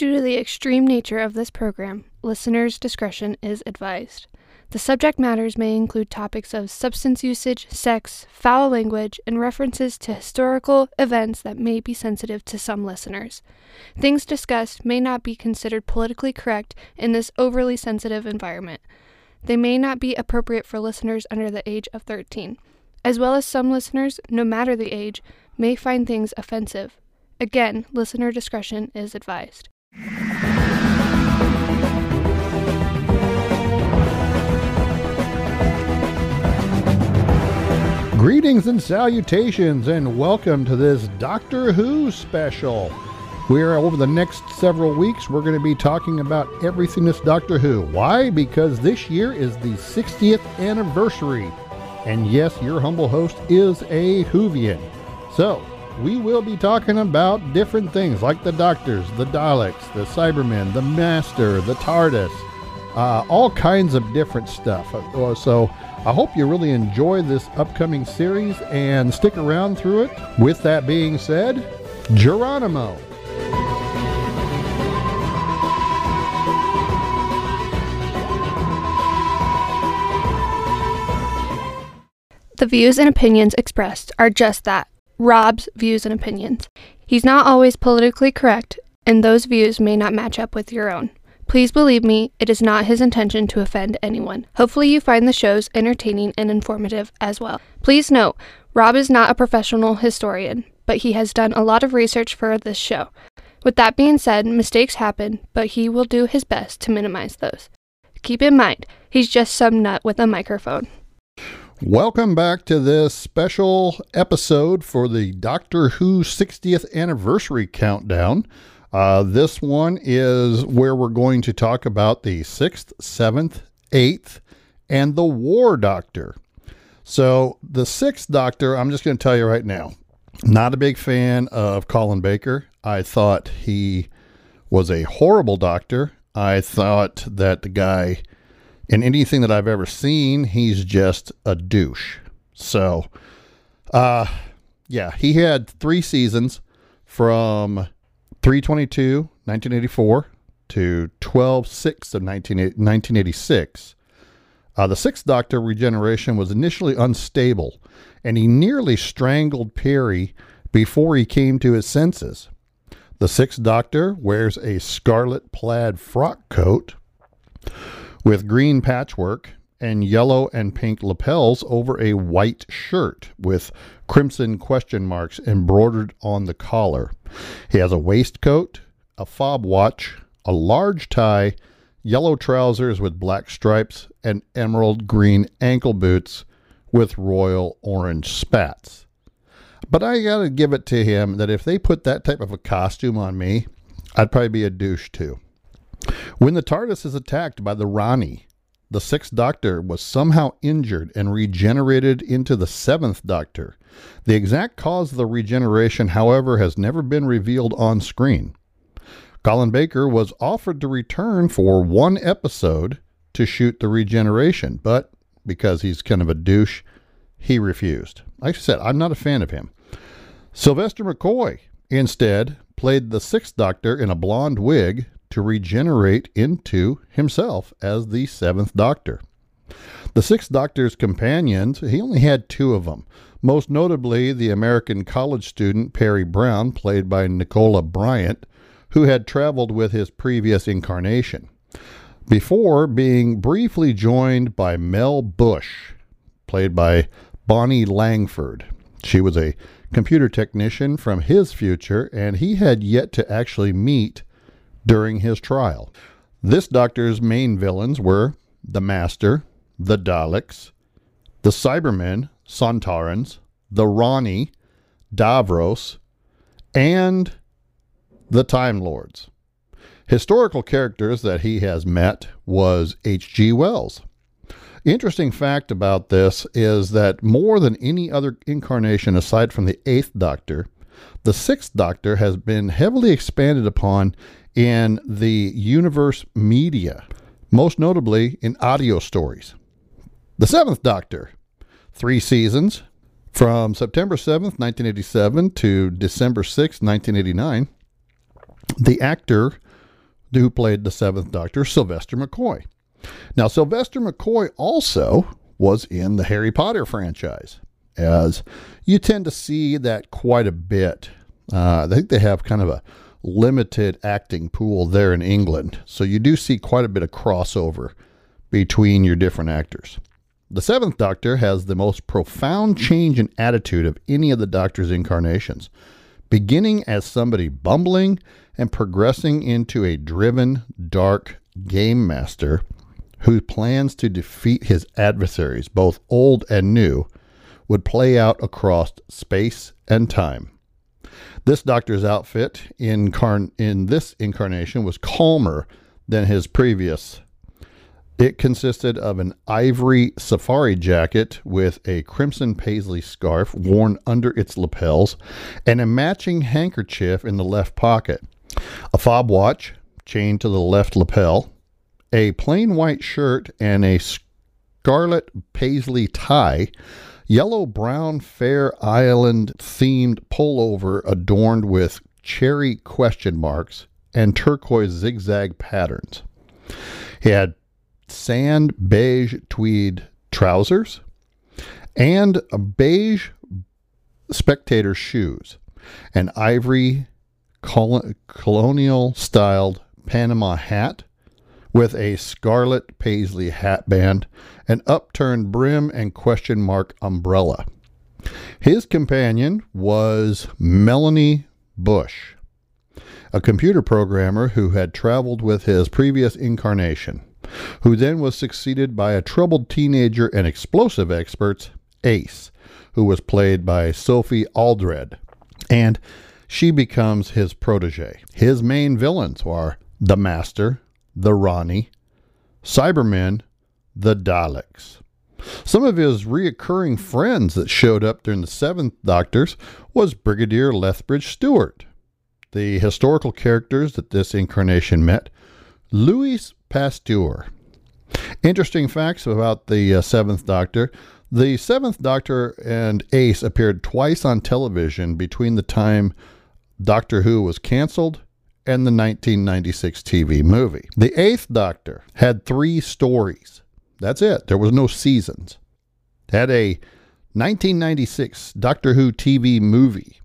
Due to the extreme nature of this program, listeners' discretion is advised. The subject matters may include topics of substance usage, sex, foul language, and references to historical events that may be sensitive to some listeners. Things discussed may not be considered politically correct in this overly sensitive environment. They may not be appropriate for listeners under the age of 13, as well as some listeners, no matter the age, may find things offensive. Again, listener discretion is advised. Greetings and salutations, and welcome to this Doctor Who special. We're over the next several weeks, we're going to be talking about everything that's Doctor Who. Why? Because this year is the 60th anniversary. And yes, your humble host is a Whovian. So, we will be talking about different things like the Doctors, the Daleks, the Cybermen, the Master, the TARDIS, uh, all kinds of different stuff. Uh, so, I hope you really enjoy this upcoming series and stick around through it. With that being said, Geronimo. The views and opinions expressed are just that Rob's views and opinions. He's not always politically correct, and those views may not match up with your own. Please believe me, it is not his intention to offend anyone. Hopefully, you find the shows entertaining and informative as well. Please note, Rob is not a professional historian, but he has done a lot of research for this show. With that being said, mistakes happen, but he will do his best to minimize those. Keep in mind, he's just some nut with a microphone. Welcome back to this special episode for the Doctor Who 60th anniversary countdown. Uh, this one is where we're going to talk about the 6th, 7th, 8th, and the War Doctor. So, the 6th Doctor, I'm just going to tell you right now, not a big fan of Colin Baker. I thought he was a horrible doctor. I thought that the guy in anything that I've ever seen, he's just a douche. So, uh, yeah, he had three seasons from 322, 1984 to 12 6 of 1986. Uh, the Sixth Doctor regeneration was initially unstable, and he nearly strangled Peri before he came to his senses. The Sixth Doctor wears a scarlet plaid frock coat with green patchwork and yellow and pink lapels over a white shirt with crimson question marks embroidered on the collar. He has a waistcoat, a fob watch, a large tie, yellow trousers with black stripes, and emerald green ankle boots with royal orange spats. But I gotta give it to him that if they put that type of a costume on me, I'd probably be a douche too. When the TARDIS is attacked by the Rani, the Sixth Doctor was somehow injured and regenerated into the Seventh Doctor. The exact cause of the regeneration, however, has never been revealed on screen. Colin Baker was offered to return for one episode to shoot the regeneration, but because he's kind of a douche, he refused. Like I said, I'm not a fan of him. Sylvester McCoy, instead, played the Sixth Doctor in a blonde wig to regenerate into himself as the seventh doctor. The sixth doctor's companions, he only had two of them, most notably the American college student Peri Brown, played by Nicola Bryant, who had traveled with his previous incarnation, before being briefly joined by Mel Bush, played by Bonnie Langford. She was a computer technician from his future, and he had yet to actually meet during his trial. This doctor's main villains were the Master, the Daleks, the Cybermen, Sontarans, the Rani, Davros, and the Time Lords. Historical characters that he has met was H.G. Wells. Interesting fact about this is that more than any other incarnation aside from the Eighth Doctor, the Sixth Doctor has been heavily expanded upon in the universe media, most notably in audio stories. The Seventh Doctor, three seasons from September 7th, 1987 to December 6th, 1989. The actor who played the seventh Doctor, Sylvester McCoy. Now, Sylvester McCoy also was in the Harry Potter franchise, as you tend to see that quite a bit. Uh, I think they have kind of a limited acting pool there in England, so you do see quite a bit of crossover between your different actors. The seventh Doctor has the most profound change in attitude of any of the Doctor's incarnations, beginning as somebody bumbling and progressing into a driven, dark game master who plans to defeat his adversaries, both old and new, would play out across space and time. This doctor's outfit in, car- in this incarnation was calmer than his previous. It consisted of an ivory safari jacket with a crimson paisley scarf worn under its lapels and a matching handkerchief in the left pocket, a fob watch chained to the left lapel, a plain white shirt and a scarlet paisley tie, yellow brown fair island themed pullover adorned with cherry question marks and turquoise zigzag patterns. He had sand beige tweed trousers and beige spectator shoes, an ivory colonial styled Panama hat with a scarlet paisley hatband, an upturned brim, and question mark umbrella. His companion was Melanie Bush, a computer programmer who had traveled with his previous incarnation, who then was succeeded by a troubled teenager and explosive expert, Ace, who was played by Sophie Aldred, and she becomes his protege. His main villains are the Master, the Rani, Cybermen, the Daleks. Some of his reoccurring friends that showed up during the Seventh Doctors was Brigadier Lethbridge Stewart. The historical characters that this incarnation met Louis Pasteur. Interesting facts about the uh, Seventh Doctor. The Seventh Doctor and Ace appeared twice on television between the time Doctor Who was canceled and the 1996 TV movie. The Eighth Doctor had three stories. That's it. There was no seasons. Had a 1996 Doctor Who TV movie.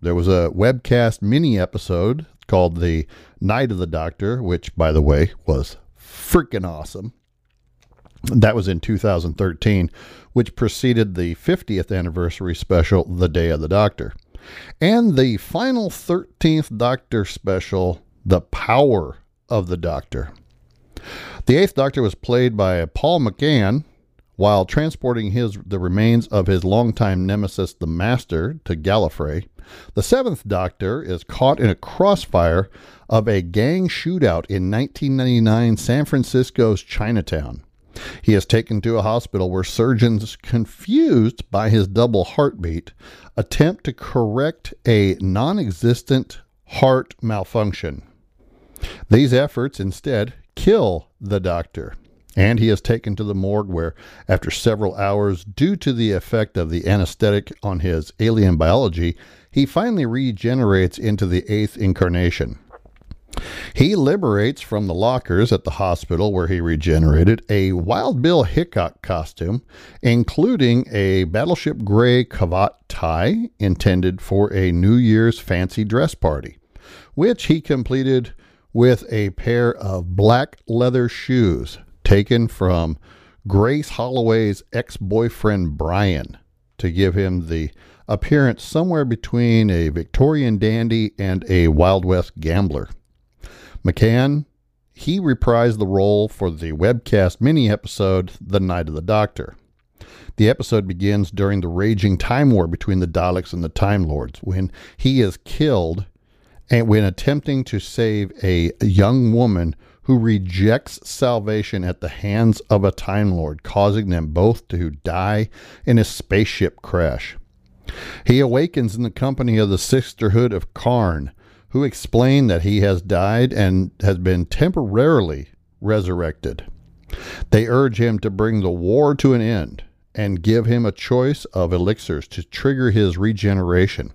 There was a webcast mini episode called The Night of the Doctor, which, by the way, was freaking awesome. That was in 2013, which preceded the 50th anniversary special, The Day of the Doctor. And the final 13th Doctor special, The Power of the Doctor. The Eighth Doctor was played by Paul McGann while transporting his the remains of his longtime nemesis, the Master, to Gallifrey. The Seventh Doctor is caught in a crossfire of a gang shootout in 1999 San Francisco's Chinatown. He is taken to a hospital where surgeons, confused by his double heartbeat, attempt to correct a non existent heart malfunction. These efforts instead kill the doctor, and he is taken to the morgue where, after several hours, due to the effect of the anesthetic on his alien biology, he finally regenerates into the eighth incarnation. He liberates from the lockers at the hospital where he regenerated a Wild Bill Hickok costume, including a Battleship Gray cravat tie intended for a New Year's fancy dress party, which he completed with a pair of black leather shoes taken from Grace Holloway's ex boyfriend Brian to give him the appearance somewhere between a Victorian dandy and a Wild West gambler. McGann, he reprised the role for the webcast mini episode, The Night of the Doctor. The episode begins during the raging time war between the Daleks and the Time Lords when he is killed and when attempting to save a young woman who rejects salvation at the hands of a Time Lord, causing them both to die in a spaceship crash. He awakens in the company of the Sisterhood of Karn, who explain that he has died and has been temporarily resurrected. They urge him to bring the war to an end and give him a choice of elixirs to trigger his regeneration.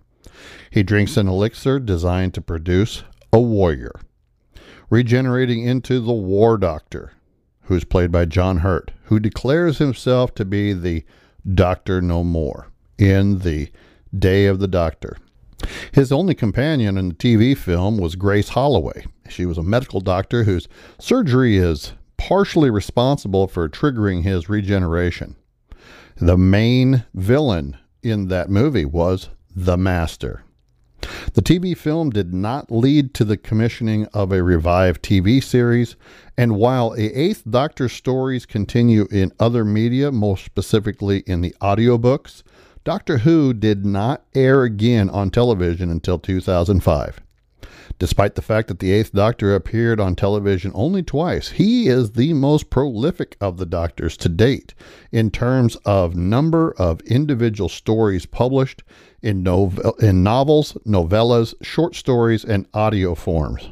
He drinks an elixir designed to produce a warrior. regenerating into the War Doctor, who's played by John Hurt, who declares himself to be the Doctor No More in the Day of the Doctor. His only companion in the TV film was Grace Holloway. She was a medical doctor whose surgery is partially responsible for triggering his regeneration. The main villain in that movie was the Master. The TV film did not lead to the commissioning of a revived TV series, and while a Eighth Doctor stories continue in other media, most specifically in the audiobooks, Doctor Who did not air again on television until 2005. Despite the fact that the Eighth Doctor appeared on television only twice, he is the most prolific of the Doctors to date in terms of number of individual stories published in, novel, in novels, novellas, short stories, and audio forms.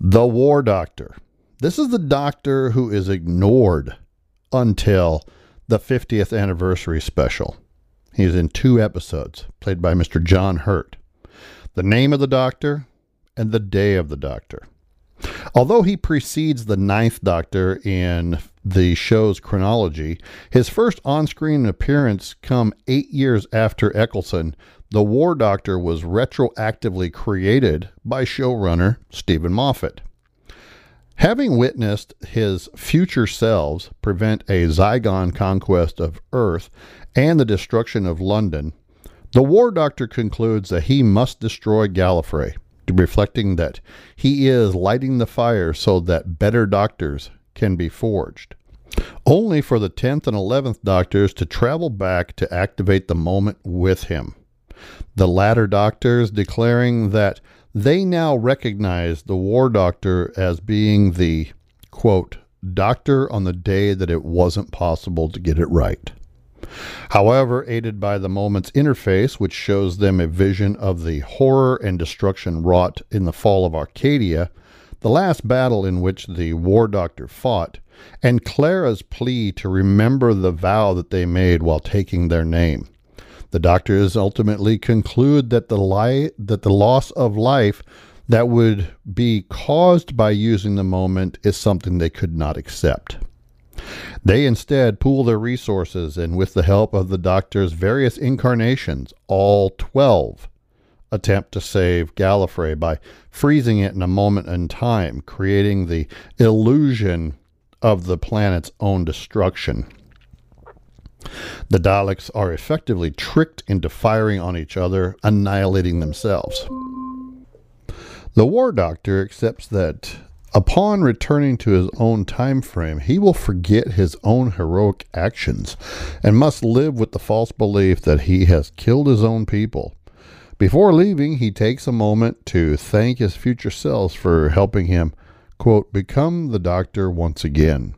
The War Doctor. This is the Doctor who is ignored until the 50th anniversary special. He's in two episodes, played by Mr. John Hurt. The name of the Doctor, and the Day of the Doctor. Although he precedes the Ninth Doctor in the show's chronology, his first on screen appearance come eight years after Eccleston. The War Doctor was retroactively created by showrunner Steven Moffat. Having witnessed his future selves prevent a Zygon conquest of Earth and the destruction of London, the War Doctor concludes that he must destroy Gallifrey reflecting that he is lighting the fire so that better doctors can be forged. Only for the 10th and 11th doctors to travel back to activate the moment with him. The latter doctors declaring that they now recognize the war doctor as being the, quote, doctor on the day that it wasn't possible to get it right. However, aided by the moment's interface, which shows them a vision of the horror and destruction wrought in the fall of Arcadia, the last battle in which the War Doctor fought, and Clara's plea to remember the vow that they made while taking their name. The doctors ultimately conclude that the li- that the loss of life that would be caused by using the moment is something they could not accept. They instead pool their resources and, with the help of the doctor's various incarnations, all 12, attempt to save Gallifrey by freezing it in a moment in time, creating the illusion of the planet's own destruction. The Daleks are effectively tricked into firing on each other, annihilating themselves. The War Doctor accepts that Upon returning to his own time frame, he will forget his own heroic actions and must live with the false belief that he has killed his own people. Before leaving, he takes a moment to thank his future selves for helping him, quote, become the doctor once again.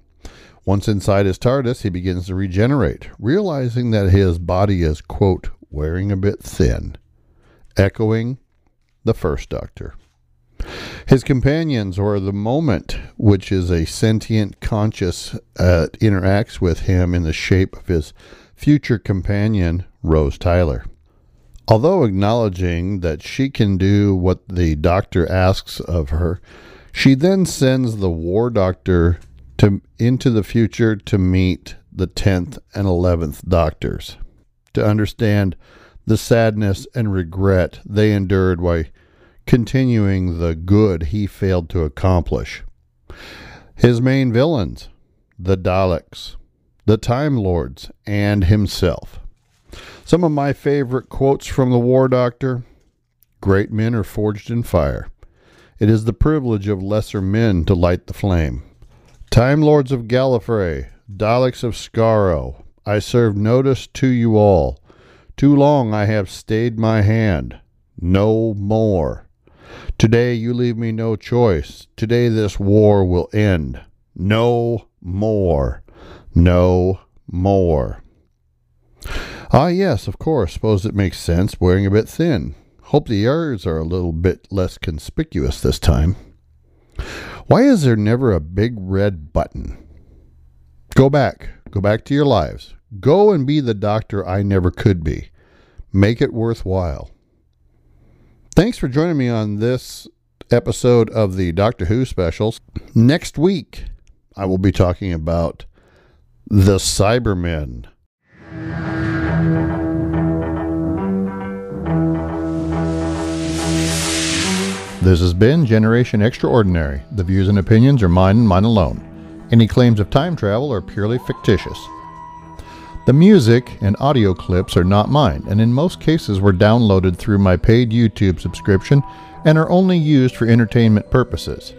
Once inside his TARDIS, he begins to regenerate, realizing that his body is, quote, wearing a bit thin, echoing the first doctor. His companions, or the moment, which is a sentient conscious, uh, interacts with him in the shape of his future companion, Rose Tyler. Although acknowledging that she can do what the doctor asks of her, she then sends the war doctor to into the future to meet the 10th and 11th doctors to understand the sadness and regret they endured while continuing the good he failed to accomplish. His main villains, the Daleks, the Time Lords, and himself. Some of my favorite quotes from the War Doctor Great men are forged in fire. It is the privilege of lesser men to light the flame. Time Lords of Gallifrey, Daleks of Skaro, I serve notice to you all. Too long I have stayed my hand. No more. Today you leave me no choice. Today this war will end. No more. No more. Ah, yes, of course. Suppose it makes sense wearing a bit thin. Hope the ears are a little bit less conspicuous this time. Why is there never a big red button? Go back. Go back to your lives. Go and be the doctor I never could be. Make it worthwhile. Thanks for joining me on this episode of the Doctor Who specials. Next week, I will be talking about the Cybermen. This has been Generation Extraordinary. The views and opinions are mine and mine alone. Any claims of time travel are purely fictitious. The music and audio clips are not mine, and in most cases were downloaded through my paid YouTube subscription and are only used for entertainment purposes.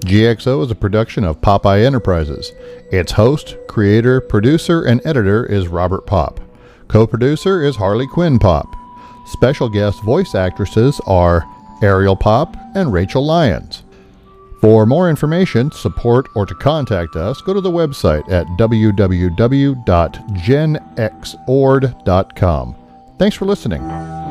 GXO is a production of Popeye Enterprises. Its host, creator, producer, and editor is Robert Pop. Co producer is Harley Quinn Pop. Special guest voice actresses are Ariel Pop, and Rachel Lyons. For more information, support, or to contact us, go to the website at www.genxord.com. Thanks for listening.